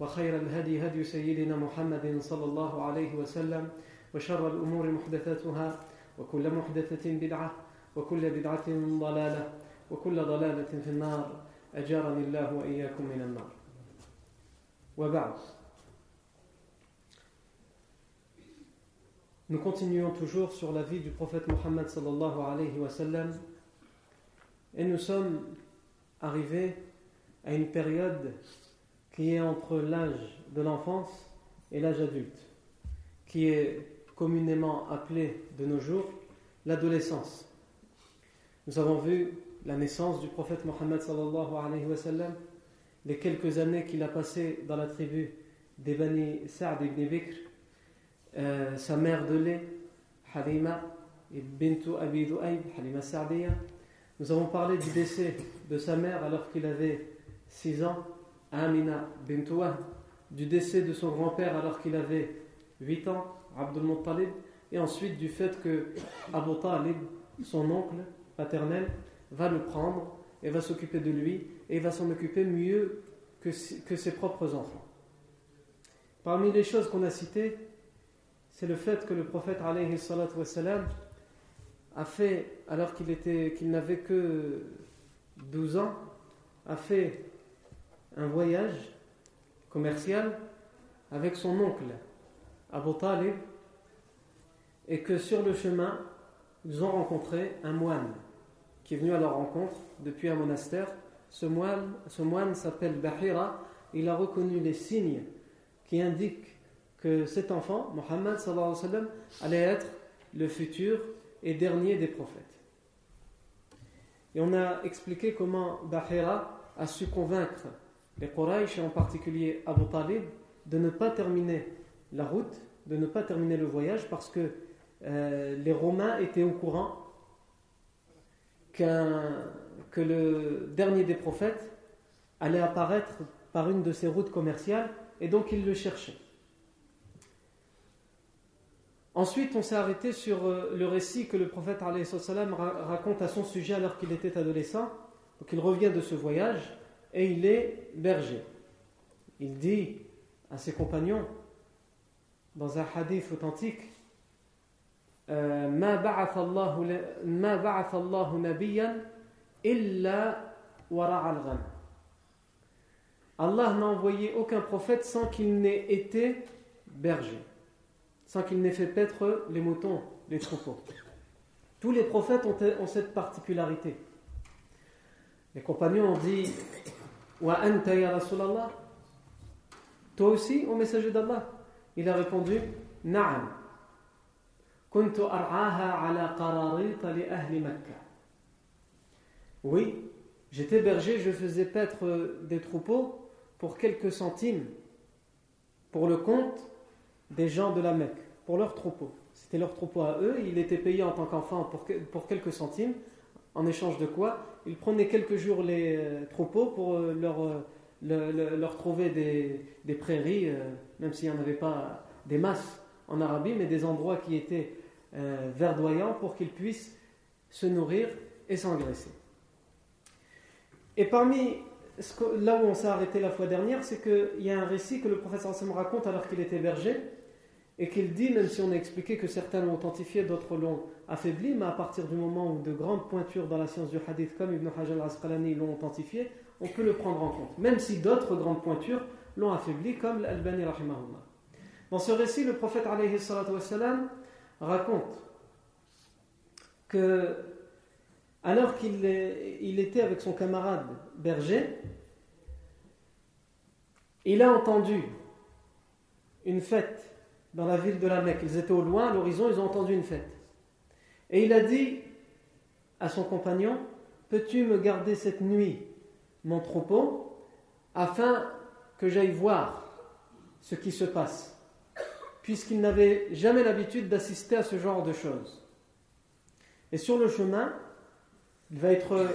وخير الهدي هدي سيدنا محمد صلى الله عليه وسلم وشر الأمور محدثاتها وكل محدثة بدعة وكل بدعة ضلالة وكل ضلالة في النار. أجارني الله وإياكم من النار. وبعد. Nous continuons toujours sur la vie du prophète Mohammed sallallahu alayhi wa sallam. Et nous sommes arrivés à une période qui est entre l'âge de l'enfance et l'âge adulte, qui est communément appelé de nos jours l'adolescence. Nous avons vu la naissance du prophète Mohammed les quelques années qu'il a passées dans la tribu des Bani Sa'd ibn Bikr, euh, sa mère de lait, Halima, Bintu Abi Du'ayb, Halima Sa'diya. Nous avons parlé du décès de sa mère alors qu'il avait 6 ans, Amina Bintu du décès de son grand-père alors qu'il avait 8 ans, Abdul Muttalib, et ensuite du fait que Abu Talib, son oncle paternel, va le prendre et va s'occuper de lui et va s'en occuper mieux que, ses propres enfants. Parmi les choses qu'on a citées, c'est le fait que le prophète a fait, alors qu'il n'avait que 12 ans, a fait un voyage commercial avec son oncle Abu Talib et que sur le chemin, ils ont rencontré un moine qui est venu à leur rencontre depuis un monastère. Ce moine, s'appelle Bahira. Il a reconnu les signes qui indiquent que cet enfant, Mohammed allait être le futur et dernier des prophètes. Et on a expliqué comment Bahira a su convaincre les Quraysh, et en particulier Abu Talib, de ne pas terminer la route, de ne pas terminer le voyage, parce que euh, les Romains étaient au courant que le dernier des prophètes allait apparaître par une de ces routes commerciales, et donc ils le cherchaient. Ensuite, on s'est arrêté sur euh, le récit que le prophète raconte à son sujet alors qu'il était adolescent. Donc il revient de ce voyage et il est berger. Il dit à ses compagnons dans un hadith authentique Allah n'a envoyé aucun prophète sans qu'il n'ait été berger sans qu'il n'ait fait paître les moutons, les troupeaux. Tous les prophètes ont, cette particularité. Les compagnons ont dit Toi aussi, au messager d'Allah Il a répondu Na'am. Oui, j'étais berger, je faisais paître des troupeaux pour quelques centimes, pour le compte des gens de la Mecque pour leur troupeau. C'était leur troupeau à eux, il était payé en tant qu'enfant pour quelques centimes, en échange de quoi ils prenaient quelques jours les euh, troupeaux pour euh, leur, euh, leur trouver des, des prairies, même s'il n'y en avait pas des masses en Arabie, mais des endroits qui étaient verdoyants pour qu'ils puissent se nourrir et s'engraisser. Et parmi là où on s'est arrêté la fois dernière, c'est qu'il y a un récit que le professeur Sam raconte alors qu'il était berger, et qu'il dit, même si on a expliqué que certains l'ont authentifié, d'autres l'ont affaibli, mais à partir du moment où de grandes pointures dans la science du hadith, comme Ibn Hajar al-Asqalani l'ont authentifié, on peut le prendre en compte, même si d'autres grandes pointures l'ont affaibli, comme l'Albani rahimahullah. Dans ce récit, le prophète alayhi raconte que alors qu'il il était avec son camarade berger, il a entendu une fête dans la ville de la Mecque. Ils étaient au loin, à l'horizon, ils ont entendu une fête. Et il a dit à son compagnon, peux-tu me garder cette nuit mon troupeau afin que j'aille voir ce qui se passe, puisqu'il n'avait jamais l'habitude d'assister à ce genre de choses. Et sur le chemin, il va être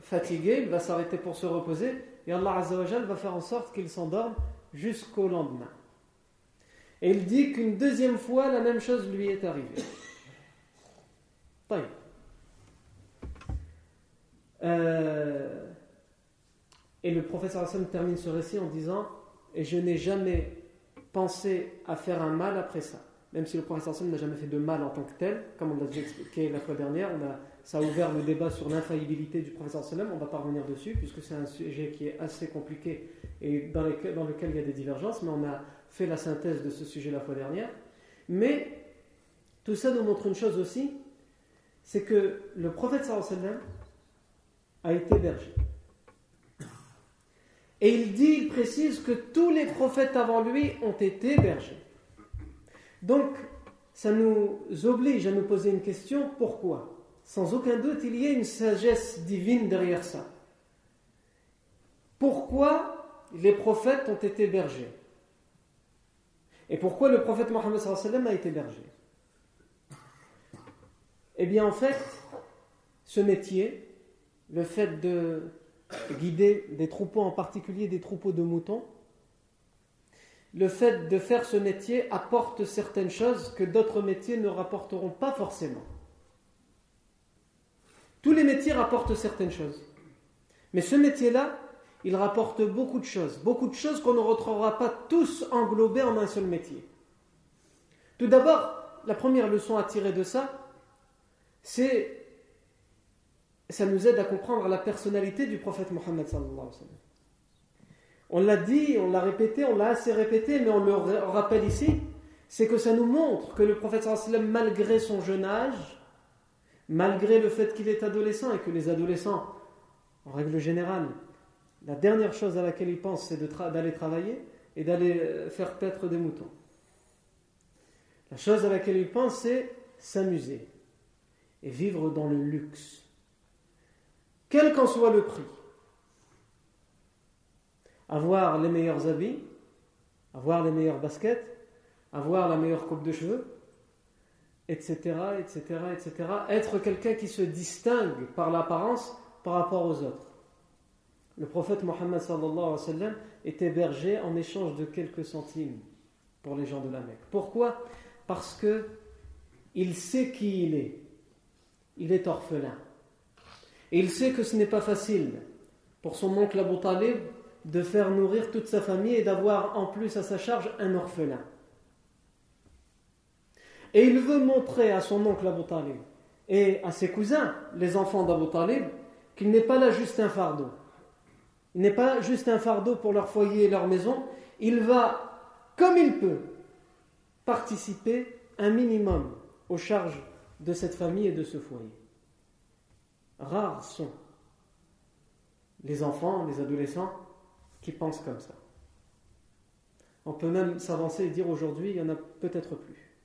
fatigué, il va s'arrêter pour se reposer, et Allah va faire en sorte qu'il s'endorme jusqu'au lendemain. Et il dit qu'une deuxième fois, la même chose lui est arrivée. Euh, et le professeur Hassan termine ce récit en disant Et je n'ai jamais pensé à faire un mal après ça. Même si le professeur Hassan n'a jamais fait de mal en tant que tel, comme on l'a déjà expliqué la fois dernière, on a, ça a ouvert le débat sur l'infaillibilité du professeur Sallam. On ne va pas revenir dessus, puisque c'est un sujet qui est assez compliqué et dans, dans lequel il y a des divergences, mais on a fait la synthèse de ce sujet la fois dernière. Mais tout ça nous montre une chose aussi c'est que le prophète sallam a été berger. Et il dit, il précise que tous les prophètes avant lui ont été bergers. Donc, ça nous oblige à nous poser une question, pourquoi? Sans aucun doute, il y a une sagesse divine derrière ça. Pourquoi les prophètes ont été bergers? Et pourquoi le prophète Mohammed a été berger? Eh bien, en fait, ce métier, le fait de guider des troupeaux, en particulier des troupeaux de moutons, le fait de faire ce métier apporte certaines choses que d'autres métiers ne rapporteront pas forcément. Tous les métiers rapportent certaines choses. Mais ce métier-là, il rapporte beaucoup de choses. Beaucoup de choses qu'on ne retrouvera pas tous englobées en un seul métier. Tout d'abord, la première leçon à tirer de ça, c'est ça nous aide à comprendre la personnalité du prophète Mohammed On l'a dit, on l'a répété, on l'a assez répété, mais on le rappelle ici, c'est que ça nous montre que le prophète malgré son jeune âge, malgré le fait qu'il est adolescent et que les adolescents, en règle générale, la dernière chose à laquelle ils pensent, c'est d'aller travailler et d'aller euh, faire paître des moutons. La chose à laquelle ils pensent, c'est s'amuser et vivre dans le luxe, quel qu'en soit le prix. Avoir les meilleurs habits, avoir les meilleures baskets, avoir la meilleure coupe de cheveux, etc., etc., etc. Être quelqu'un qui se distingue par l'apparence par rapport aux autres. Le prophète Mohammed était berger en échange de quelques centimes pour les gens de la Mecque. Pourquoi? Parce que il sait qui il est il est orphelin. Et il sait que ce n'est pas facile pour son oncle Abu Talib de faire nourrir toute sa famille et d'avoir en plus à sa charge un orphelin. Et il veut montrer à son oncle Abu Talib et à ses cousins, les enfants d'Abu Talib, qu'il n'est pas là juste un fardeau. Il n'est pas juste un fardeau pour leur foyer et leur maison. Il va, comme il peut, participer un minimum aux charges de cette famille et de ce foyer. Rares sont les enfants, les adolescents qui pensent comme ça. On peut même s'avancer et dire aujourd'hui, il y en a peut-être plus.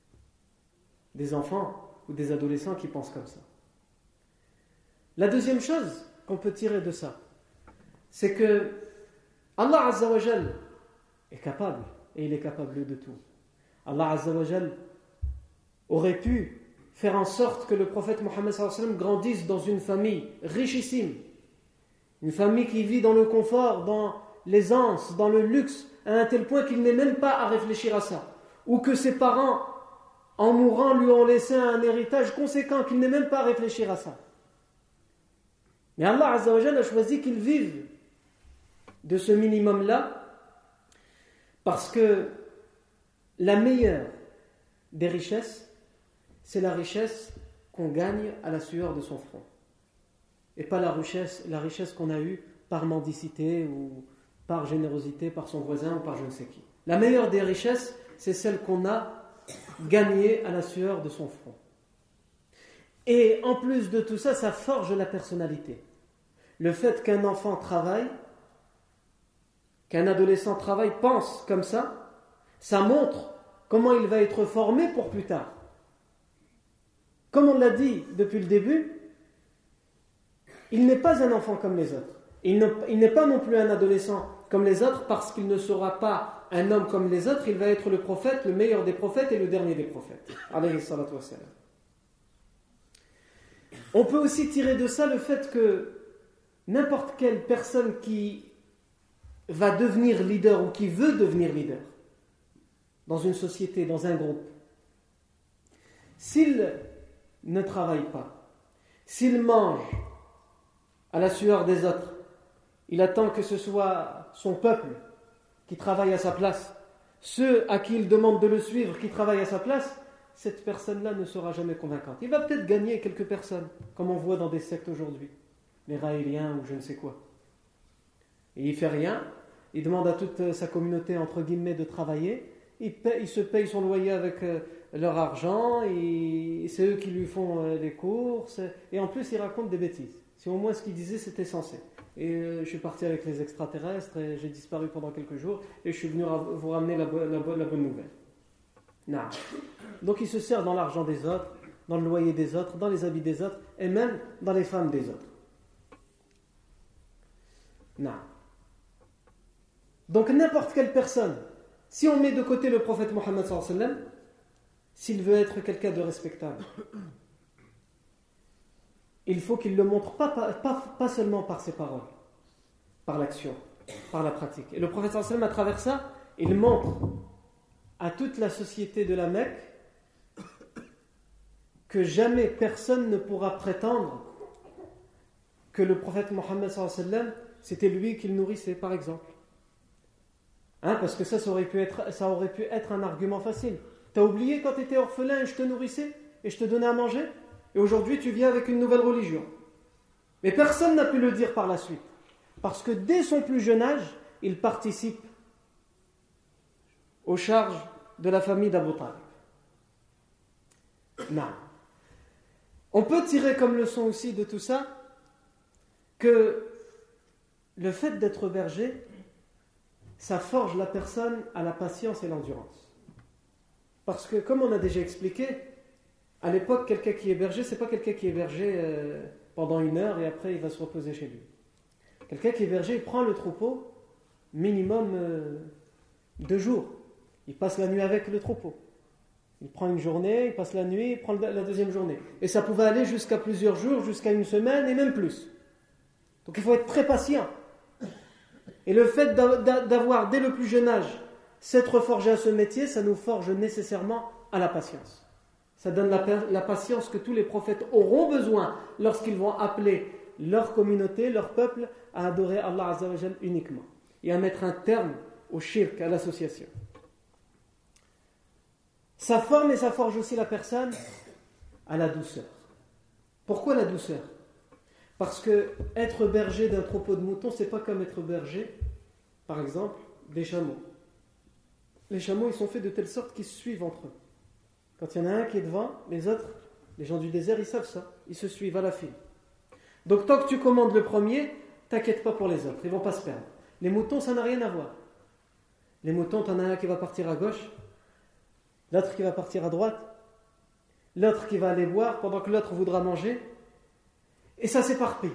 Des enfants ou des adolescents qui pensent comme ça. La deuxième chose qu'on peut tirer de ça, c'est que Allah Azzawajal est capable, et il est capable de tout. Allah Azzawajal aurait pu faire en sorte que le prophète Mohammed grandisse dans une famille richissime, une famille qui vit dans le confort, dans l'aisance, dans le luxe, à un tel point qu'il n'est même pas à réfléchir à ça, ou que ses parents, en mourant, lui ont laissé un héritage conséquent, qu'il n'est même pas à réfléchir à ça. Mais Allah a choisi qu'il vive de ce minimum-là, parce que la meilleure des richesses, c'est la richesse qu'on gagne à la sueur de son front. Et pas la richesse, la richesse qu'on a eue par mendicité ou par générosité, par son voisin ou par je ne sais qui. La meilleure des richesses, c'est celle qu'on a gagnée à la sueur de son front. Et en plus de tout ça, ça forge la personnalité. Le fait qu'un enfant travaille, qu'un adolescent travaille, pense comme ça, ça montre comment il va être formé pour plus tard. Comme on l'a dit depuis le début, il n'est pas un enfant comme les autres. Il n'est pas non plus un adolescent comme les autres parce qu'il ne sera pas un homme comme les autres, il va être le prophète, le meilleur des prophètes et le dernier des prophètes. On peut aussi tirer de ça le fait que n'importe quelle personne qui va devenir leader ou qui veut devenir leader dans une société, dans un groupe, s'il ne travaille pas, s'il mange à la sueur des autres, il attend que ce soit son peuple qui travaille à sa place, ceux à qui il demande de le suivre qui travaillent à sa place, cette personne-là ne sera jamais convaincante. Il va peut-être gagner quelques personnes, comme on voit dans des sectes aujourd'hui, les raéliens ou je ne sais quoi. Et il fait rien, il demande à toute sa communauté, entre guillemets, de travailler, il, se paye son loyer avec euh, leur argent, c'est eux qui lui font euh, les courses, et en plus il raconte des bêtises. Si au moins ce qu'il disait c'était censé. Et euh, je suis parti avec les extraterrestres et j'ai disparu pendant quelques jours et je suis venu vous ramener la, bonne nouvelle. Non. Donc il se sert dans l'argent des autres, dans le loyer des autres, dans les habits des autres et même dans les femmes des autres. Non. Donc n'importe quelle personne, si on met de côté le prophète Mohammed s'il veut être quelqu'un de respectable, il faut qu'il le montre pas, seulement par ses paroles, par l'action, par la pratique. Et le prophète sallam, à travers ça, il montre à toute la société de la Mecque que jamais personne ne pourra prétendre que le prophète Mohammed c'était lui qu'il nourrissait, par exemple. Hein, parce que ça, aurait, pu être, ça aurait pu être un argument facile. T'as oublié quand tu étais orphelin et je te nourrissais et je te donnais à manger et aujourd'hui, tu viens avec une nouvelle religion. Mais personne n'a pu le dire par la suite. Parce que dès son plus jeune âge, il participe aux charges de la famille d'Abu. Non. On peut tirer comme leçon aussi de tout ça que le fait d'être berger, ça forge la personne à la patience et l'endurance. Parce que, comme on a déjà expliqué, à l'époque, quelqu'un qui berger, c'est pas quelqu'un qui berger euh, pendant une heure et après il va se reposer chez lui. Quelqu'un qui berger, il prend le troupeau minimum euh, deux jours. Il passe la nuit avec le troupeau. Il prend une journée, il passe la nuit, il prend la deuxième journée. Et ça pouvait aller jusqu'à plusieurs jours, jusqu'à une semaine et même plus. Donc il faut être très patient. Et le fait d'avoir dès le plus jeune âge s'être forgé à ce métier, ça nous forge nécessairement à la patience. Ça donne la, patience que tous les prophètes auront besoin lorsqu'ils vont appeler leur communauté, leur peuple, à adorer Allah Azzawajal uniquement et à mettre un terme au shirk, à l'association. Ça forme et ça forge aussi la personne à la douceur. Pourquoi la douceur? Parce que être berger d'un troupeau de moutons, c'est pas comme être berger, par exemple, des chameaux. Les chameaux, ils sont faits de telle sorte qu'ils se suivent entre eux. Quand il y en a un qui est devant, les autres, les gens du désert, ils savent ça. Ils se suivent à la file. Donc tant que tu commandes le premier, t'inquiète pas pour les autres, ils vont pas se perdre. Les moutons, ça n'a rien à voir. Les moutons, en as un qui va partir à gauche, l'autre qui va partir à droite, l'autre qui va aller boire pendant que l'autre voudra manger, et ça s'éparpille.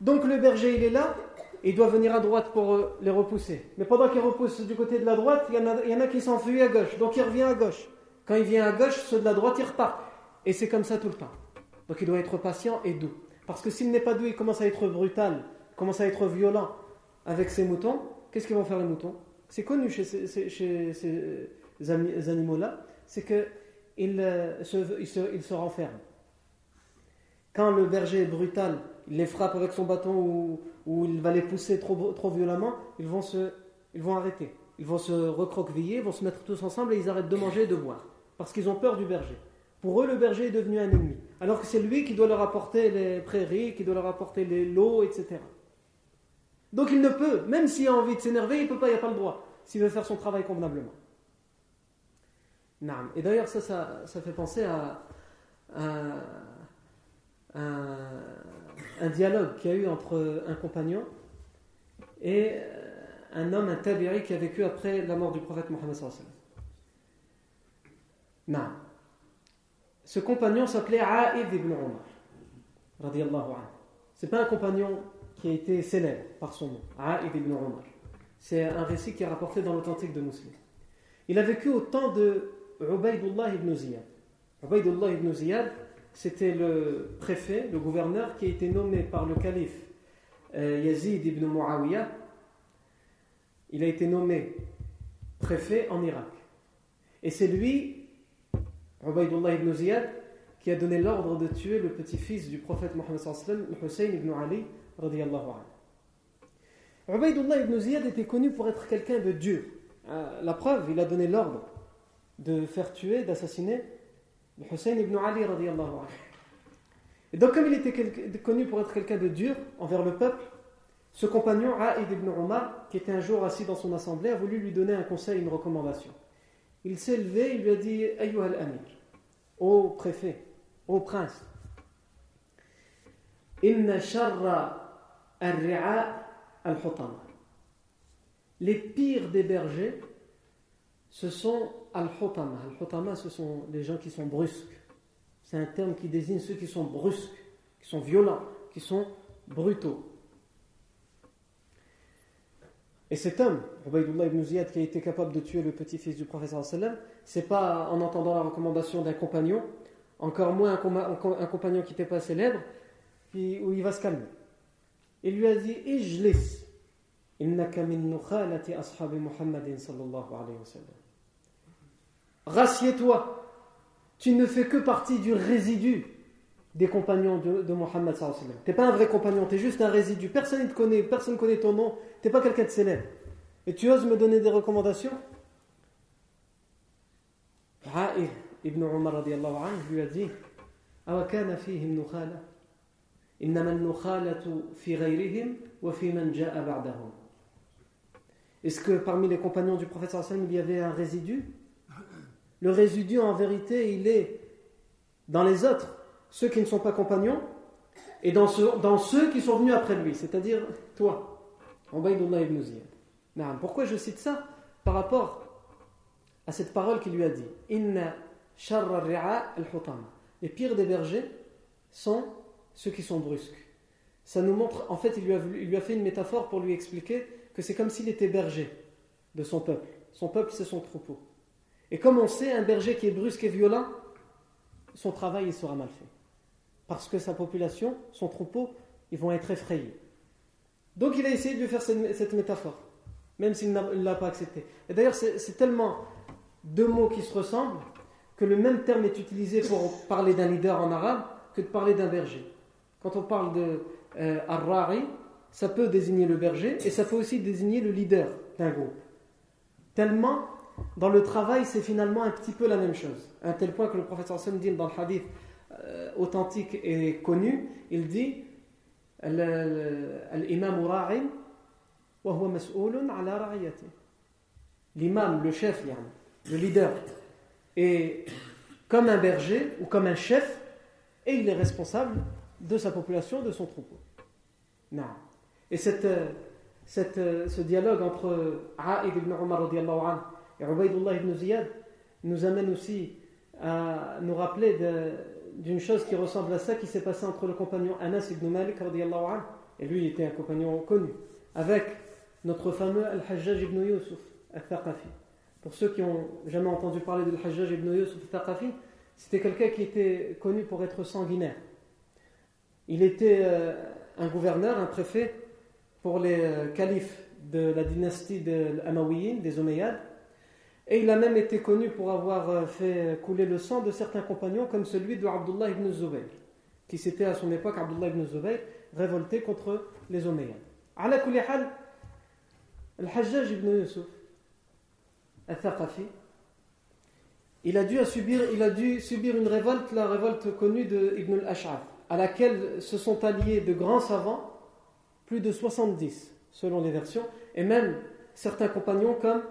Donc le berger, il est là, il doit venir à droite pour euh, les repousser. Mais pendant qu'il repousse du côté de la droite, il y en a, qui s'enfuient à gauche, donc il revient à gauche. Quand il vient à gauche, ceux de la droite, ils repartent. Et c'est comme ça tout le temps. Donc il doit être patient et doux. Parce que s'il n'est pas doux, il commence à être brutal, commence à être violent avec ses moutons. Qu'est-ce qu'ils vont faire les moutons? C'est connu chez ces, animaux-là, c'est qu'ils euh, se, il se, renferment. Quand le berger est brutal, il les frappe avec son bâton ou, il va les pousser trop, trop violemment, ils vont, se, ils vont arrêter. Ils vont se recroqueviller, vont se mettre tous ensemble et ils arrêtent de manger et de boire parce qu'ils ont peur du berger. Pour eux, le berger est devenu un ennemi, alors que c'est lui qui doit leur apporter les prairies, qui doit leur apporter lots, etc. Donc il ne peut, même s'il a envie de s'énerver, il peut pas, il n'a pas le droit, s'il veut faire son travail convenablement. Et d'ailleurs, ça, ça, fait penser à, un dialogue qu'il y a eu entre un compagnon et un homme, un tabiri qui a vécu après la mort du prophète Mohammed. Non. Ce compagnon s'appelait Aïd ibn Omar. C'est pas un compagnon qui a été célèbre par son nom, Aïd ibn Omar. C'est un récit qui est rapporté dans l'authentique de Muslim. Il a vécu au temps de Ubaidullah ibn Ziyad. Ubaidullah ibn Ziyad, c'était le préfet, le gouverneur qui a été nommé par le calife euh, Yazid ibn Muawiyah. Il a été nommé préfet en Irak. Et c'est lui, Ubaidullah ibn Ziyad, qui a donné l'ordre de tuer le petit-fils du prophète Mohammed Hussein ibn Ali radiallahu ibn Ziyad était connu pour être quelqu'un de dur. Euh, la preuve, il a donné l'ordre de faire tuer, d'assassiner Hussein ibn Ali radiallahu anhu. Et donc comme il était connu pour être quelqu'un de dur envers le peuple, ce compagnon, Aïd ibn Omar, qui était un jour assis dans son assemblée, a voulu lui donner un conseil, une recommandation. Il s'est levé, il lui a dit Ayyuh al-Amir, ô préfet, ô prince, Inna sharra al-ri'a al-hutama. Les pires des bergers, ce sont al-hutama. Al-hutama, ce sont les gens qui sont brusques. C'est un terme qui désigne ceux qui sont brusques, qui sont violents, qui sont brutaux. Et cet homme, Ubaidullah ibn Ziyad, qui a été capable de tuer le petit-fils du professeur sallam, c'est pas en entendant la recommandation d'un compagnon, encore moins un, compagnon qui n'était pas célèbre, où il va se calmer. Il lui a dit Ijlis, ashabi Muhammadin sallallahu alayhi wa sallam Rassieds-toi. Tu ne fais que partie du résidu des compagnons de, de Mohammed. Tu n'es pas un vrai compagnon, tu es juste un résidu. Personne ne te connaît, personne ne connaît ton nom, tu n'es pas quelqu'un de célèbre. Et tu oses me donner des recommandations Ra'ir ibn Umar lui a dit أَوَكَانَ فِيهِمْ نُخَالَةٌ إِنَّمَا النُّخَالَةُ فِي غَيْرِهِمْ وَفِي مَنْ جَاءَ بَعْدَهُمْ Est-ce que parmi les compagnons du prophète il y avait un résidu Le résidu, en vérité, il est dans les autres, ceux qui ne sont pas compagnons, et dans, ceux qui sont venus après lui, c'est-à-dire toi, ibn Ziyad. Pourquoi je cite ça Par rapport à cette parole qu'il lui a dit? Inna al Les pires des bergers sont ceux qui sont brusques. Ça nous montre, en fait, il lui a, il lui a fait une métaphore pour lui expliquer que c'est comme s'il était berger de son peuple. Son peuple, c'est son troupeau. Et comme on sait, un berger qui est brusque et violent, son travail il sera mal fait. Parce que sa population, son troupeau, ils vont être effrayés. Donc il a essayé de lui faire cette, métaphore, même s'il ne l'a pas accepté. Et d'ailleurs, c'est tellement deux mots qui se ressemblent que le même terme est utilisé pour parler d'un leader en arabe que de parler d'un berger. Quand on parle de euh, ar-rari, ça peut désigner le berger et ça peut aussi désigner le leader d'un groupe. Tellement dans le travail, c'est finalement un petit peu la même chose. À tel point que le sallam dit dans le hadith euh, authentique et connu, il dit L'imam L'imam, le chef, le leader, est comme un berger ou comme un chef et il est responsable de sa population, de son troupeau. Et cette, cette, ce dialogue entre A'id ibn anhu et Ubaidullah ibn Ziyad nous amène aussi à nous rappeler d'une chose qui ressemble à ça qui s'est passé entre le compagnon Anas ibn Malik et lui il était un compagnon connu avec notre fameux Al-Hajjaj ibn Yusuf al-Thaqafi. Pour ceux qui ont jamais entendu parler de Al-Hajjaj ibn Yusuf al-Thaqafi c'était quelqu'un qui était connu pour être sanguinaire. Il était euh, un gouverneur, un préfet pour les euh, califes de la dynastie des Amawiyin, des Omeyyades et il a même été connu pour avoir euh, fait couler le sang de certains compagnons, comme celui de Abdullah ibn Zubayr, qui s'était à son époque, Abdullah ibn Zubayr, révolté contre les Omeyyades. Ala hal, Al-Hajjaj ibn Yusuf, al-Thaqafi, il a dû subir une révolte, la révolte connue de Ibn al-Ash'af, à laquelle se sont alliés de grands savants, plus de 70 selon les versions, et même certains compagnons comme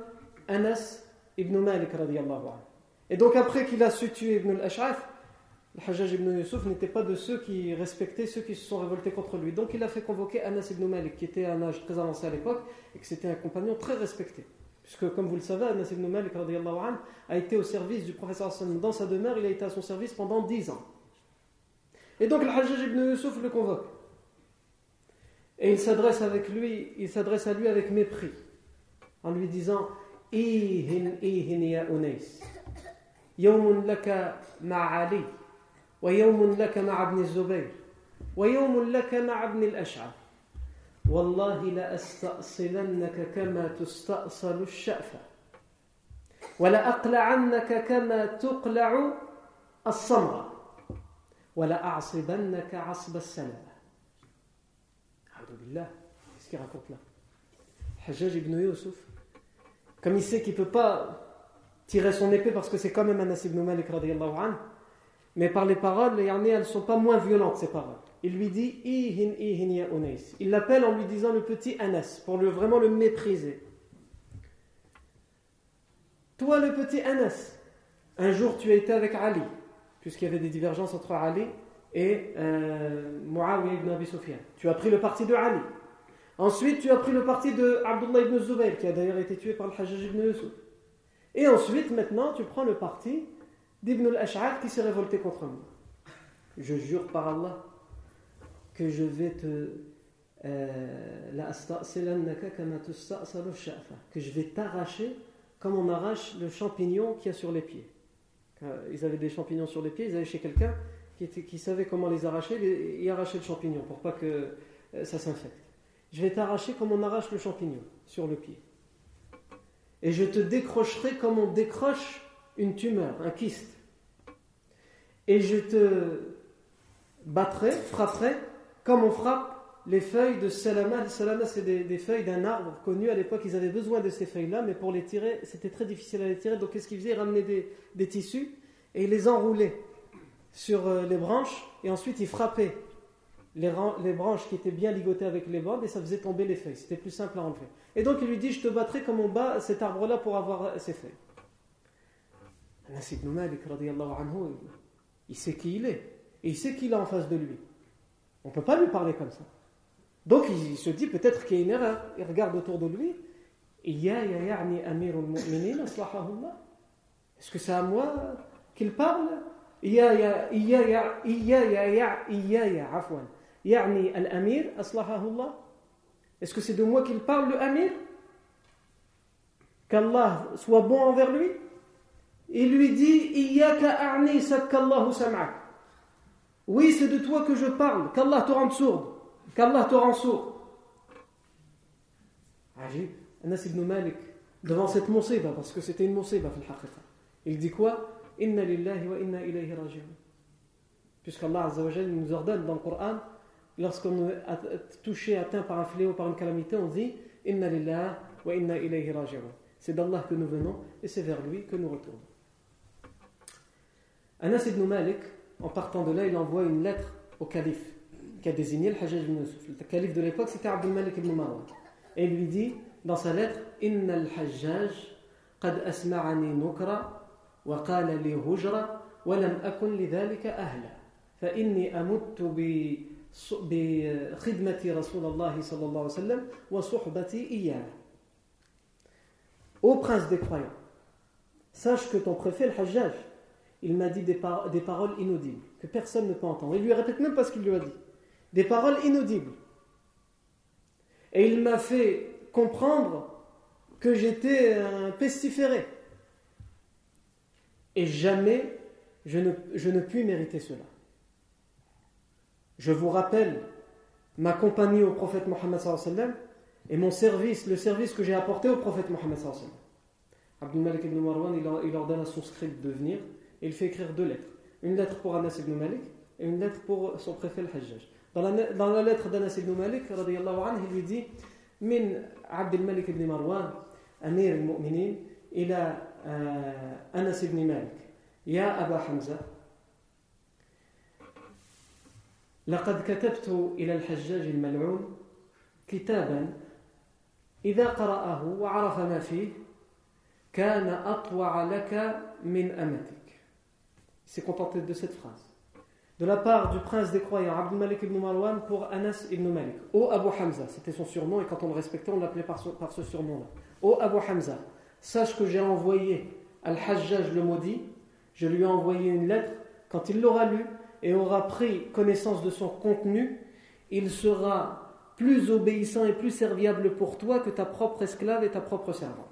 Anas ibn Malik radiallahu anhu. Et donc après qu'il a su tuer Ibn al-Ash'af, le Hajjaj ibn Yusuf n'était pas de ceux qui respectaient ceux qui se sont révoltés contre lui. Donc il a fait convoquer Anas ibn Malik, qui était à un âge très avancé à l'époque, et que c'était un compagnon très respecté. Puisque, comme vous le savez, Anas ibn Malik anhu, a été au service du professeur dans sa demeure, il a été à son service pendant 10 ans. Et donc le Hajjaj ibn Yusuf le convoque. Et il s'adresse avec lui, il s'adresse à lui avec mépris, en lui disant Ihin, ihin ya Unais. يوم لك مع علي ويوم لك مع ابن الزبير ويوم لك مع ابن الأشعر والله لأستأصلنك كما تستأصل الشأفة ولأقلعنك كما تقلع الصمغة ولأعصبنك عصب السلامة أعوذ بالله Hajjaj ibn Yusuf, comme il sait qu'il ne peut pas tirer son épée parce que c'est quand même Anas ibn Malik anhu, mais par les paroles, elles ne sont pas moins violentes ces paroles. Il lui dit Ihin ihin ya Unais. Il l'appelle en lui disant le petit Anas pour vraiment le mépriser. Toi le petit Anas, un jour tu as été avec Ali, puisqu'il y avait des divergences entre Ali et euh, Muawiyah ibn Abi Sufyan. Tu as pris le parti de Ali. Ensuite, tu as pris le parti de Abdullah ibn Zubayr, qui a d'ailleurs été tué par le Hajjaj ibn Yusuf. Et ensuite, maintenant, tu prends le parti d'Ibn al-Ash'ar qui s'est révolté contre moi. Je jure par Allah que je vais te. Euh, que je vais t'arracher comme on arrache le champignon qu'il y a sur les pieds. ils avaient des champignons sur les pieds, ils allaient chez quelqu'un qui, qui savait comment les arracher, et arracher le champignon pour pas que euh, ça s'infecte. Je vais t'arracher comme on arrache le champignon sur le pied et je te décrocherai comme on décroche une tumeur, un kyste. Et je te battrai, frapperai comme on frappe les feuilles de salama. Le salama, c'est des, feuilles d'un arbre connu à l'époque. Ils avaient besoin de ces feuilles-là, mais pour les tirer, c'était très difficile à les tirer. Donc, qu'est-ce qu'ils faisaient? Ils ramenaient des, tissus et ils les enroulaient sur euh, les branches et ensuite ils frappaient les, branches qui étaient bien ligotées avec les bandes et ça faisait tomber les feuilles. C'était plus simple à enlever. Et donc il lui dit Je te battrai comme on bat cet arbre-là pour avoir ses feuilles. Ibn Malik, anhu, il sait qui il est. Et il sait qu'il a en face de lui. On ne peut pas lui parler comme ça. Donc il se dit peut-être qu'il y a une erreur. Il regarde autour de lui. Est-ce que c'est à moi qu'il parle? Yani al-amir aslahahullah Est-ce que c'est de moi qu'il parle le amir? Qu'Allah soit bon envers lui? Il lui dit Iyaka arni sam'ak. Oui, c'est de toi que je parle, qu'Allah te rende sourde, qu'Allah te rende sourd. Ajib, Anas ibn Malik, devant cette monsiba, parce que c'était une monsiba, il dit quoi? Inna lillahi wa inna ilayhi raji'un. Puisqu'Allah nous ordonne dans le Coran lorsqu'on est touché, atteint par un fléau, par une calamité, on dit Inna lillah wa inna ilayhi raji'un. C'est d'Allah que nous venons et c'est vers lui que nous retournons. Anas ibn Malik, en partant de là, il envoie une lettre au calife qui a désigné le Hajjaj ibn Yusuf. Le calife de l'époque, c'était Abdul Malik ibn Marwan. Et il lui dit dans sa lettre Inna al-Hajjaj qad asma'ani nukra wa qala li hujra wa lam akun li dhalika ahla fa بخدمة رسول الله صلى الله عليه وسلم وصحبتي إياه Ô prince des croyants, sache que ton préfet, le Hajjaj, il m'a dit des, par des, paroles inaudibles, que personne ne peut entendre. Il lui répète même pas ce qu'il lui a dit. Des paroles inaudibles. Et il m'a fait comprendre que j'étais un pestiféré. Et jamais je ne, je ne puis mériter cela. Je vous rappelle ma compagnie au prophète Mohammed et mon service, le service que j'ai apporté au prophète Mohammed Abdul Malik ibn Marwan, il ordonne à son scribe de venir et il fait écrire deux lettres. Une lettre pour Anas ibn Malik et une lettre pour son préfet al-Hajjaj. Dans la, dans la lettre d'Anas ibn Malik, il lui dit Min Abdul Malik ibn Marwan, Amir al-Mu'minin, ila Anas ibn Malik. Ya Aba Hamza, لقد كتبت إلى الحجاج الملعون كتابا إذا قرأه وعرف ما فيه كان أطوع لك من أمتك s'est contenté de cette phrase. De la part du prince des croyants, Abdul Malik ibn Marwan, pour Anas ibn Malik. Ô Abu Hamza, c'était son surnom, et quand on le respectait, on l'appelait par, par, ce surnom-là. Ô Abu Hamza, sache que j'ai envoyé Al-Hajjaj le maudit, je lui ai envoyé une lettre, quand il l'aura lu et aura pris connaissance de son contenu, il sera plus obéissant et plus serviable pour toi que ta propre esclave et ta propre servante.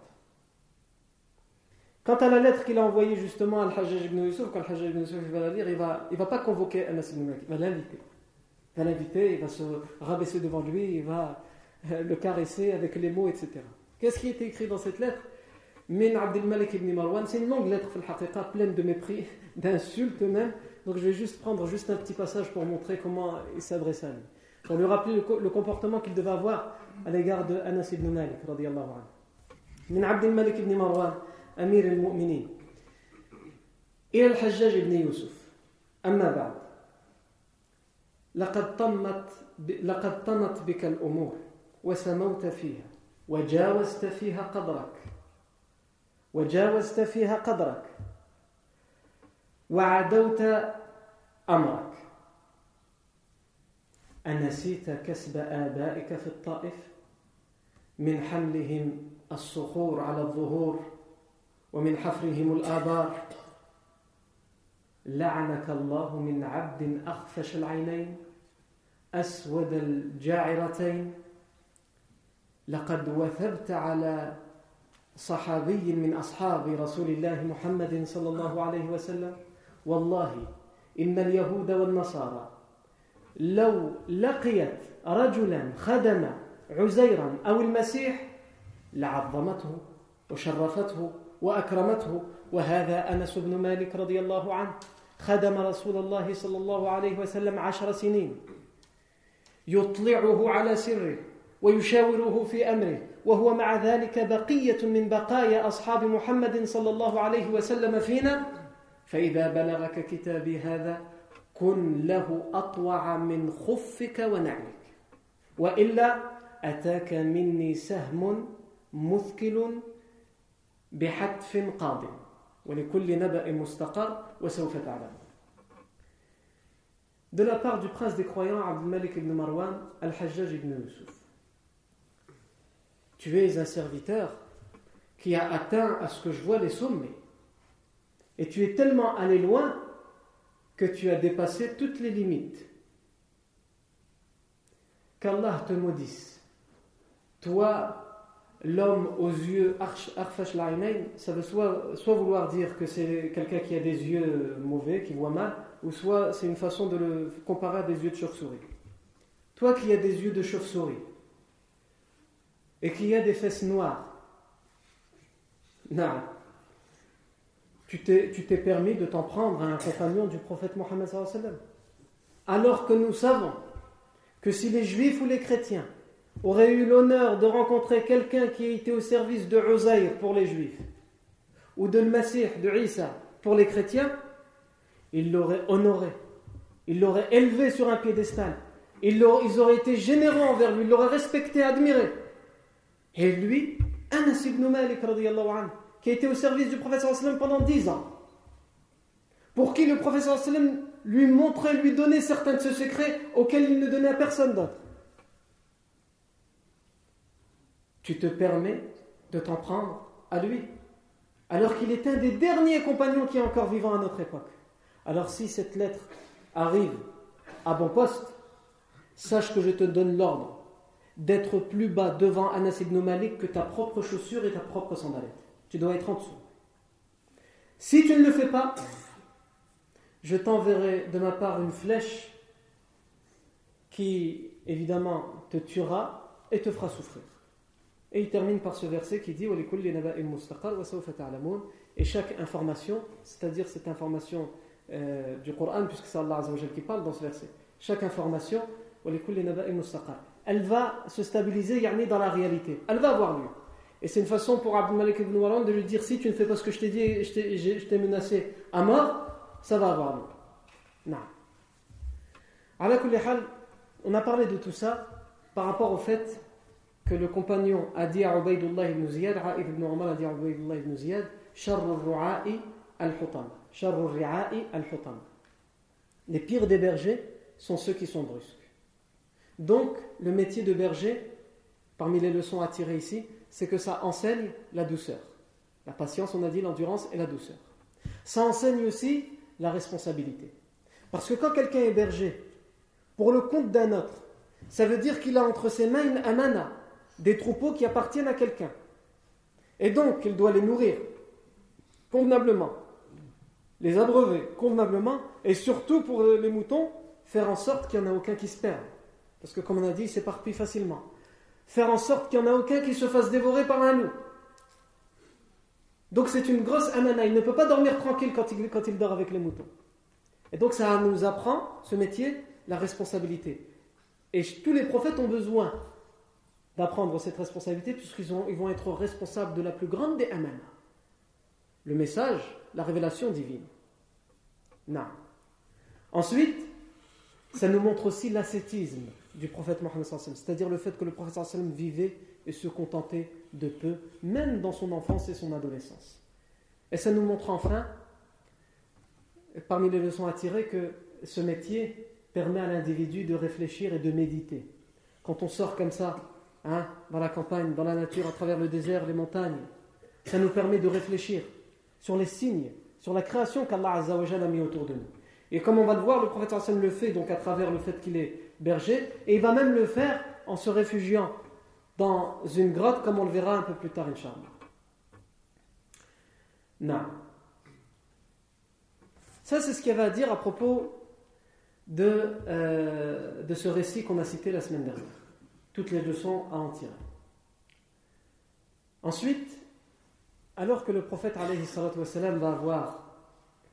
Quant à la lettre qu'il a envoyée justement à Al-Hajjaj ibn Yusuf, quand Al-Hajjaj ibn Yusuf va la lire, il ne va, il va pas convoquer Anas ibn Malik, il va l'inviter. Il va l'inviter, il va se rabaisser devant lui, il va euh, le caresser avec les mots, etc. Qu'est-ce qui était écrit dans cette lettre? Min Abdel Malik ibn Marwan, c'est une longue lettre, pleine de mépris, d'insultes même. Donc je vais juste prendre juste un petit passage pour montrer comment il s'adresse à lui. Pour lui rappeler le, comportement qu'il devait avoir à l'égard de Anas ibn Malik, radiallahu anhu. Min Abdel Malik ibn Marwan. أمير المؤمنين إلى الحجاج بن يوسف أما بعد لقد طمت لقد طمت بك الأمور وسموت فيها وجاوزت فيها قدرك وجاوزت فيها قدرك وعدوت أمرك. أنسيت كسب آبائك في الطائف؟ من حملهم الصخور على الظهور ومن حفرهم الآبار. لعنك الله من عبد أخفش العينين أسود الجاعرتين. لقد وثبت على صحابي من أصحاب رسول الله محمد صلى الله عليه وسلم والله إن اليهود والنصارى لو لقيت رجلا خدم عزيرا أو المسيح لعظمته وشرفته وأكرمته وهذا أنس بن مالك رضي الله عنه خدم رسول الله صلى الله عليه وسلم عشر سنين. يطلعه على سره ويشاوره في أمره وهو مع ذلك بقية من بقايا أصحاب محمد صلى الله عليه وسلم فينا. فإذا بلغك كتابي هذا كن له أطوع من خفك ونعلك وإلا أتاك مني سهم مثكل de la part du prince des croyants Abdul Malik ibn Marwan Al-Hajjaj ibn Yusuf tu es un serviteur qui a atteint à ce que je vois les sommets et tu es tellement allé loin que tu as dépassé toutes les limites. qu'Allah te maudisse. Toi l'homme aux yeux arfash ça veut soit, vouloir dire que c'est quelqu'un qui a des yeux mauvais, qui voit mal, ou soit c'est une façon de le comparer à des yeux de chauve-souris. Toi qui as des yeux de chauve-souris et qui as des fesses noires, non, tu t'es permis de t'en prendre à un compagnon du prophète Mohammed alors que nous savons que si les juifs ou les chrétiens aurait eu l'honneur de rencontrer quelqu'un qui était au service de Uzair pour les juifs, ou de Masih, de Isa pour les chrétiens, il l'aurait honoré, il l'aurait élevé sur un piédestal, ils auraient été généreux envers lui, ils l'auraient respecté, admiré. Et lui, Anas ibn Malik, qui a été au service du professeur sallam pendant dix ans, pour qui le professeur sallam lui montrait, lui donnait certains de ses secrets auxquels il ne donnait à personne d'autre. tu te permets de t'en prendre à lui, alors qu'il est un des derniers compagnons qui est encore vivant à notre époque. Alors si cette lettre arrive à bon poste, sache que je te donne l'ordre d'être plus bas devant Anas ibn Malik que ta propre chaussure et ta propre sandalette. Tu dois être en dessous. Si tu ne le fais pas, je t'enverrai de ma part une flèche qui, évidemment, te tuera et te fera souffrir. Et il termine par ce verset qui dit Et chaque information, c'est-à-dire cette information euh, du Coran, puisque c'est Allah qui parle dans ce verset, chaque information, elle va se stabiliser dans la réalité. Elle va avoir lieu. Et c'est une façon pour Abdul Malik ibn Marwan de lui dire si tu ne fais pas ce que je t'ai dit, je t'ai menacé à mort, ça va avoir lieu. Non. On a parlé de tout ça par rapport au fait que le compagnon a dit à Ubaidullah ibn Ziyad, Ra'id ibn a dit à Ubaidullah ibn Ziyad, Sharrul ru'a'i al-hutam. Ri'a'i al-hutam. Les pires des bergers sont ceux qui sont brusques. Donc, le métier de berger, parmi les leçons à tirer ici, c'est que ça enseigne la douceur. La patience, on a dit, l'endurance et la douceur. Ça enseigne aussi la responsabilité. Parce que quand quelqu'un est berger, pour le compte d'un autre, ça veut dire qu'il a entre ses mains une amana, des troupeaux qui appartiennent à quelqu'un. Et donc, il doit les nourrir convenablement, les abreuver convenablement, et surtout pour les moutons, faire en sorte qu'il n'y en a aucun qui se perde. Parce que comme on a dit, il s'éparpille facilement. Faire en sorte qu'il n'y en a aucun qui se fasse dévorer par un loup. Donc c'est une grosse amana. Il ne peut pas dormir tranquille quand il, dort avec les moutons. Et donc ça nous apprend, ce métier, la responsabilité. Et tous les prophètes ont besoin d'apprendre cette responsabilité puisqu'ils ils vont être responsables de la plus grande des amana. Le message, la révélation divine. Non. Ensuite, ça nous montre aussi l'ascétisme du prophète Mohammed c'est-à-dire le fait que le prophète vivait et se contentait de peu, même dans son enfance et son adolescence. Et ça nous montre enfin, parmi les leçons à tirer, que ce métier permet à l'individu de réfléchir et de méditer. Quand on sort comme ça, hein, dans la campagne, dans la nature, à travers le désert, les montagnes, ça nous permet de réfléchir sur les signes, sur la création qu'Allah a mis autour de nous. Et comme on va le voir, le prophète le fait donc à travers le fait qu'il est berger, et il va même le faire en se réfugiant dans une grotte, comme on le verra un peu plus tard, Inch'Allah. Non. Ça, c'est ce qu'il y avait à dire à propos de, euh, de ce récit qu'on a cité la semaine dernière. Toutes les leçons à en tirer. Ensuite, alors que le prophète va avoir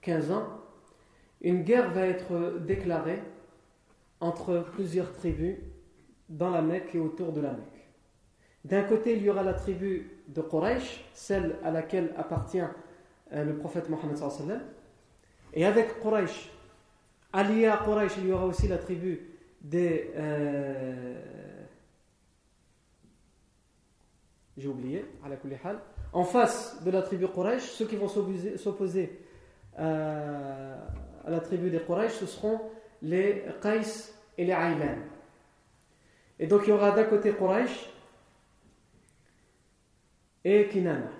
15 ans, une guerre va être déclarée entre plusieurs tribus dans la Mecque et autour de la Mecque. D'un côté, il y aura la tribu de Quraysh, celle à laquelle appartient euh, le prophète Mohammed et avec Quraysh, allié à Quraysh, il y aura aussi la tribu des euh, j'ai oublié, en face de la tribu Quraysh, ceux qui vont s'opposer euh, à la tribu des Quraysh, ce seront les Qais et les Aylan. Et donc il y aura d'un côté Quraysh et Kinana.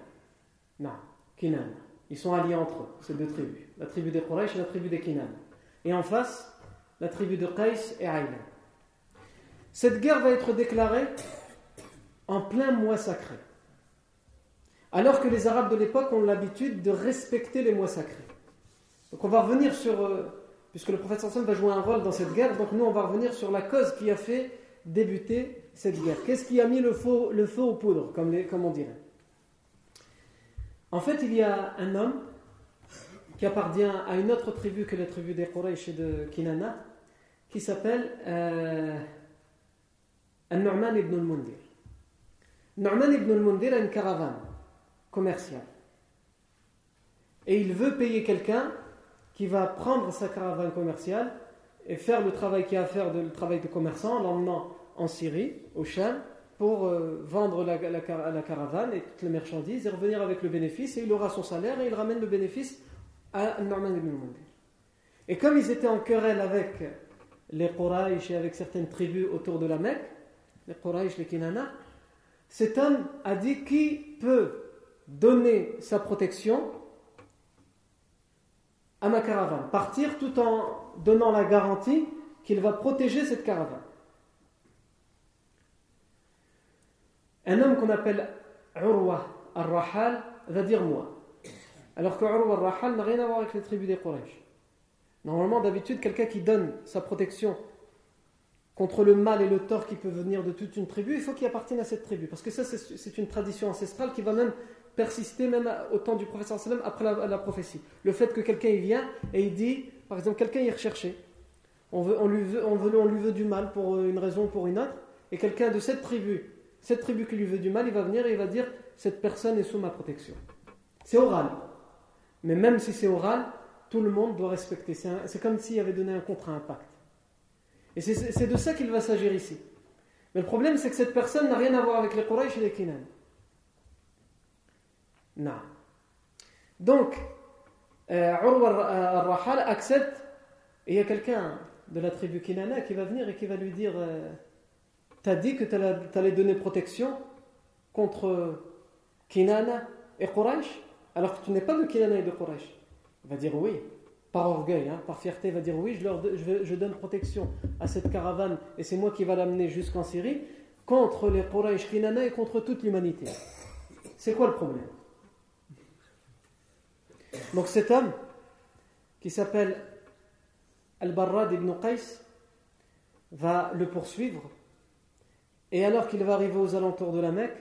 Non, Kinana. Ils sont alliés entre eux, ces deux tribus. La tribu des Quraysh et la tribu des Kinana. Et en face, la tribu de Qais et Aylan. Cette guerre va être déclarée en plein mois sacré. Alors que les Arabes de l'époque ont l'habitude de respecter les mois sacrés. Donc on va revenir sur, euh, puisque le prophète Samson va jouer un rôle dans cette guerre, donc nous on va revenir sur la cause qui a fait débuter cette guerre. Qu'est-ce qui a mis le feu, le feu aux poudres, comme, on dirait? En fait, il y a un homme qui appartient à une autre tribu que la tribu des Quraysh et de Kinana, qui s'appelle euh, An-Nu'man ibn al-Mundir. Nu'man ibn al-Mundir a une caravane commerciale. Et il veut payer quelqu'un qui va prendre sa caravane commerciale et faire le travail qu'il a à faire, le travail de commerçant, l'emmenant en Syrie, au Cham, pour euh, vendre la, la, caravane et toutes les marchandises et revenir avec le bénéfice. Et il aura son salaire et il ramène le bénéfice à Norman ibn Mundir. Et comme ils étaient en querelle avec les Quraysh et avec certaines tribus autour de la Mecque, les Quraysh, les Kinana, cet homme a dit qui peut donner sa protection à ma caravane. Partir tout en donnant la garantie qu'il va protéger cette caravane. Un homme qu'on appelle Urwa al-Rahal va dire moi. Alors que Urwa al-Rahal n'a rien à voir avec les tribus des Quraysh. Normalement, d'habitude, quelqu'un qui donne sa protection contre le mal et le tort qui peut venir de toute une tribu, il faut qu'il appartienne à cette tribu. Parce que ça, c'est une tradition ancestrale qui va même persister même au temps du professeur sallam après la, prophétie. Le fait que quelqu'un il vient et il dit, par exemple, quelqu'un est recherché, on, veut, on, lui veut, on, veut, on lui veut du mal pour une raison ou pour une autre, et quelqu'un de cette tribu, cette tribu qui lui veut du mal, il va venir et il va dire, cette personne est sous ma protection. C'est oral. Mais même si c'est oral, tout le monde doit respecter. C'est comme s'il avait donné un contrat, un pacte. Et c'est de ça qu'il va s'agir ici. Mais le problème, c'est que cette personne n'a rien à voir avec les Quraysh et les Kinan. Non. Donc, euh, Urwa al-Rahal accepte, et il y a quelqu'un de la tribu Kinana qui va venir et qui va lui dire euh, T'as dit que tu allais donner protection contre Kinana et Quraysh, alors que tu n'es pas de Kinana et de Quraysh? Il va dire oui, par orgueil, hein, par fierté, il va dire oui, je, donne protection à cette caravane et c'est moi qui va l'amener jusqu'en Syrie contre les Quraysh Kinana et contre toute l'humanité. C'est quoi le problème? Donc cet homme qui s'appelle Al-Barrad ibn Qais va le poursuivre et alors qu'il va arriver aux alentours de la Mecque,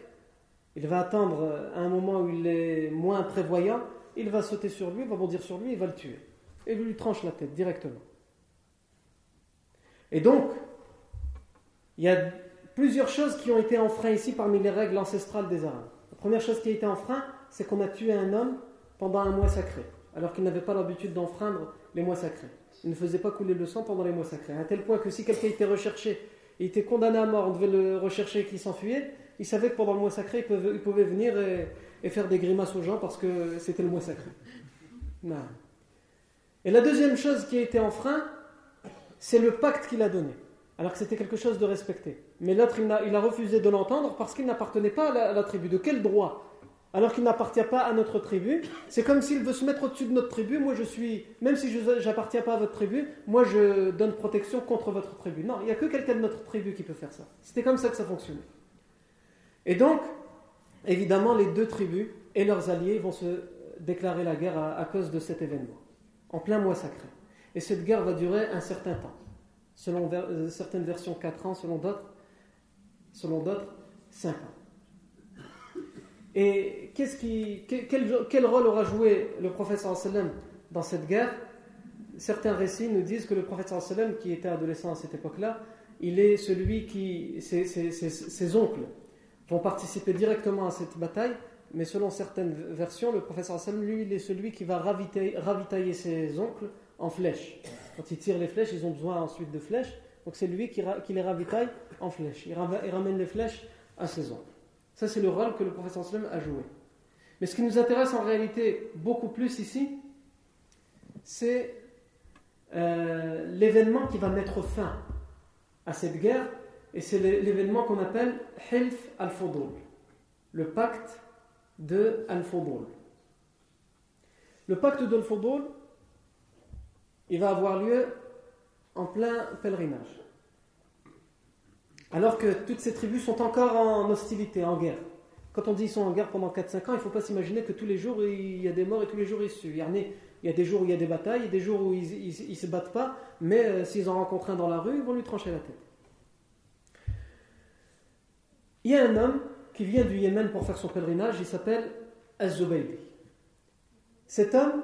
il va attendre un moment où il est moins prévoyant, il va sauter sur lui, va bondir sur lui, il va le tuer. Et lui tranche la tête directement. Et donc, il y a plusieurs choses qui ont été enfreintes ici parmi les règles ancestrales des Arabes. La première chose qui a été enfreinte, c'est qu'on a tué un homme pendant un mois sacré, alors qu'il n'avait pas l'habitude d'enfreindre les mois sacrés. Il ne faisait pas couler le sang pendant les mois sacrés. À tel point que si quelqu'un était recherché il était condamné à mort, on devait le rechercher qu'il s'enfuyait, il savait que pendant le mois sacré, il pouvait, venir et, faire des grimaces aux gens parce que c'était le mois sacré. Et la deuxième chose qui a été enfreint, c'est le pacte qu'il a donné, alors que c'était quelque chose de respecté. Mais l'autre, il, a, refusé de l'entendre parce qu'il n'appartenait pas à la tribu. De quel droit alors qu'il n'appartient pas à notre tribu. C'est comme s'il veut se mettre au-dessus de notre tribu. Moi, je suis, même si je n'appartiens pas à votre tribu, moi, je donne protection contre votre tribu. Non, il n'y a que quelqu'un de notre tribu qui peut faire ça. C'était comme ça que ça fonctionnait. Et donc, évidemment, les deux tribus et leurs alliés vont se déclarer la guerre à, cause de cet événement, en plein mois sacré. Et cette guerre va durer un certain temps. Selon euh, certaines versions, 4 ans, selon d'autres, selon d'autres, 5 ans. Et qui, quel, rôle aura joué le prophète sallam dans cette guerre? Certains récits nous disent que le prophète sallam, qui était adolescent à cette époque-là, il est celui qui, ses, oncles vont participer directement à cette bataille, mais selon certaines versions, le prophète sallam, lui, il est celui qui va ravitailler, ses oncles en flèches. Quand ils tirent les flèches, ils ont besoin ensuite de flèches, donc c'est lui qui, les ravitaille en flèches. Il, ramène les flèches à ses oncles. Ça, c'est le rôle que le professeur a joué. Mais ce qui nous intéresse en réalité beaucoup plus ici, c'est euh, l'événement qui va mettre fin à cette guerre, et c'est l'événement qu'on appelle Hilf al-Fudul, le pacte de al-Fudul. Le pacte de al-Fudul, il va avoir lieu en plein pèlerinage alors que toutes ces tribus sont encore en hostilité, en guerre. Quand on dit qu'ils sont en guerre pendant 4-5 ans, il ne faut pas s'imaginer que tous les jours il y a des morts et tous les jours ils se. Il y a des jours où il y a des batailles, il y a des jours où ils ne se battent pas, mais euh, s'ils en rencontrent un dans la rue, ils vont lui trancher la tête. Il y a un homme qui vient du Yémen pour faire son pèlerinage, il s'appelle Az-Zubaydi. Cet homme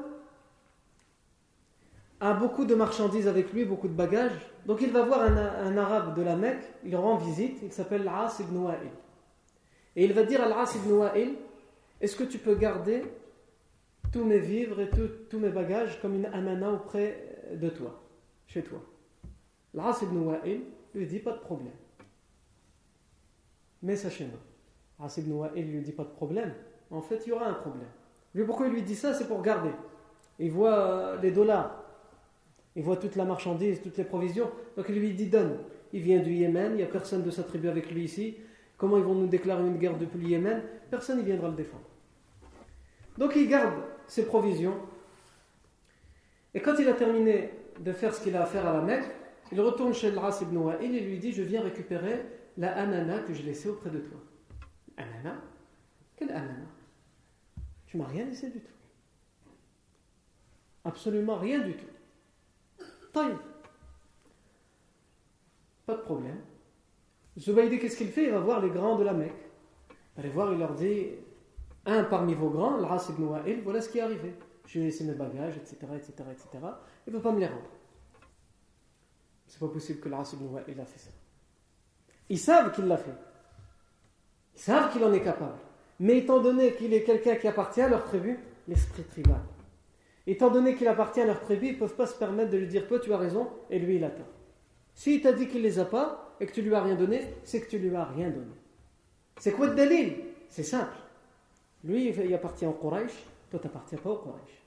a beaucoup de marchandises avec lui, beaucoup de bagages. Donc il va voir un, arabe de la Mecque, il rend visite, il s'appelle Al-As ibn Wa'il. Et il va dire à Al-As ibn Wa'il Est-ce que tu peux garder tous mes vivres et tous mes bagages comme une amana auprès de toi, chez toi? Al-As ibn Wa'il lui dit Pas de problème. Mais sachez-moi, Al-As ibn Wa'il lui dit Pas de problème. En fait, il y aura un problème. Mais pourquoi il lui dit ça? C'est pour garder. Il voit les dollars il voit toute la marchandise, toutes les provisions. Donc il lui dit donne. Il vient du Yémen, il n'y a personne de sa tribu avec lui ici. Comment ils vont nous déclarer une guerre depuis le Yémen? Personne ne viendra le défendre. Donc il garde ses provisions. Et quand il a terminé de faire ce qu'il a à faire à la Mecque, il retourne chez Al-Ras ibn Wa'il et lui dit Je viens récupérer la anana que je laissais auprès de toi. Anana? Quelle anana? Tu m'as rien laissé du tout. Absolument rien du tout. Pas de problème. Zubaydi, qu'est-ce qu'il fait? Il va voir les grands de la Mecque. Il va les voir, il leur dit Un parmi vos grands, Al-Ras ibn Wa'il, voilà ce qui est arrivé. J'ai laissé mes bagages, etc., etc., etc. Il ne veut pas me les rendre. C'est pas possible que Al-Ras ibn Wa'il a fait ça. Ils savent qu'il l'a fait. Ils savent qu'il en est capable. Mais étant donné qu'il est quelqu'un qui appartient à leur tribu, l'esprit tribal Étant donné qu'il appartient à leur tribu, ils ne peuvent pas se permettre de lui dire Toi, tu as raison, et lui, il a. S'il t'a dit qu'il les a pas et que tu lui as rien donné, c'est que tu lui as rien donné. C'est quoi le dalil? C'est simple. Lui, il appartient au Quraysh, toi, tu n'appartiens pas au Quraysh.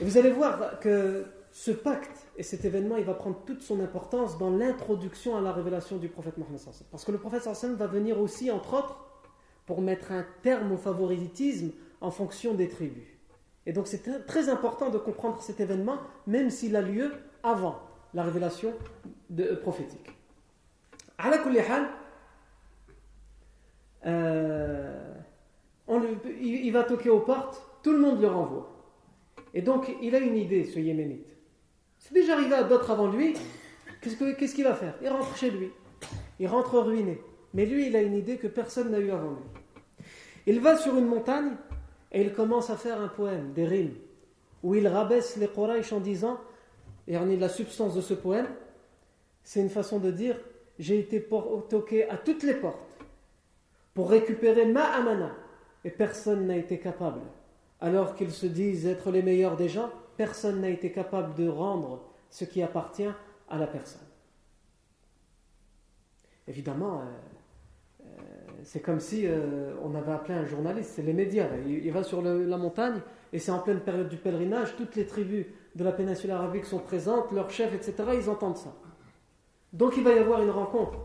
Et vous allez voir que ce pacte et cet événement, il va prendre toute son importance dans l'introduction à la révélation du prophète Mohammed. Parce que le prophète va venir aussi, entre autres, pour mettre un terme au favoritisme en fonction des tribus. Et donc c'est très important de comprendre cet événement, même s'il a lieu avant la révélation de, prophétique. À la euh, il, va toquer aux portes, tout le monde le renvoie. Et donc il a une idée, ce Yéménite. C'est déjà arrivé à d'autres avant lui. Qu'est-ce qu'il va faire? Il rentre chez lui. Il rentre ruiné. Mais lui, il a une idée que personne n'a eu avant lui. Il va sur une montagne et il commence à faire un poème, des rimes, où il rabaisse les Quraysh en disant, et en est la substance de ce poème, c'est une façon de dire j'ai été toqué à toutes les portes pour récupérer ma amana et personne n'a été capable. Alors qu'ils se disent être les meilleurs des gens, personne n'a été capable de rendre ce qui appartient à la personne. Évidemment, euh, c'est comme si euh, on avait appelé un journaliste, c'est les médias. Il, va sur la montagne et c'est en pleine période du pèlerinage, toutes les tribus de la péninsule arabique sont présentes, leurs chefs, etc. Ils entendent ça. Donc il va y avoir une rencontre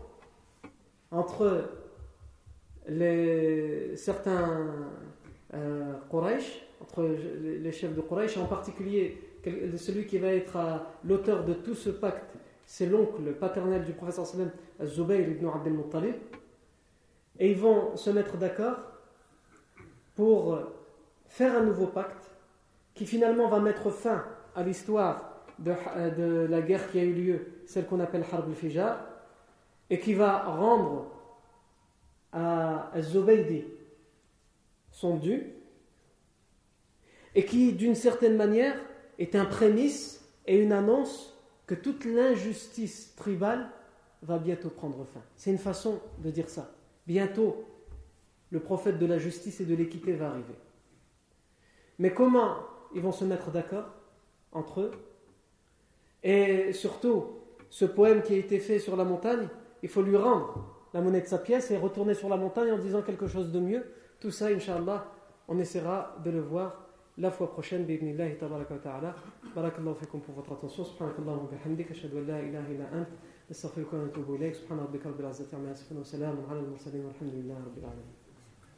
entre les, certains euh, Quraysh, entre les chefs de Quraysh, en particulier celui qui va être l'auteur de tout ce pacte, c'est l'oncle paternel du professeur Zubayr ibn Abdel Muttalib, et ils vont se mettre d'accord pour faire un nouveau pacte qui finalement va mettre fin à l'histoire de, la guerre qui a eu lieu, celle qu'on appelle Harb al-Fijar, et qui va rendre à Zubaydi son dû, et qui, d'une certaine manière, est un prémisse et une annonce que toute l'injustice tribale va bientôt prendre fin. C'est une façon de dire ça. Bientôt, le prophète de la justice et de l'équité va arriver. Mais comment ils vont se mettre d'accord entre eux? Et surtout, ce poème qui a été fait sur la montagne, il faut lui rendre la monnaie de sa pièce et retourner sur la montagne en disant quelque chose de mieux. Tout ça, Inch'Allah, on essaiera de le voir la fois prochaine. Ta'ala. Barakallahu fikum pour votre attention. Subhanakallahu bihamdik. An illa. نستغفرك ونتوب إليك. سبحان ربك رب العزة عما يصفون وسلام على المرسلين والحمد لله رب العالمين.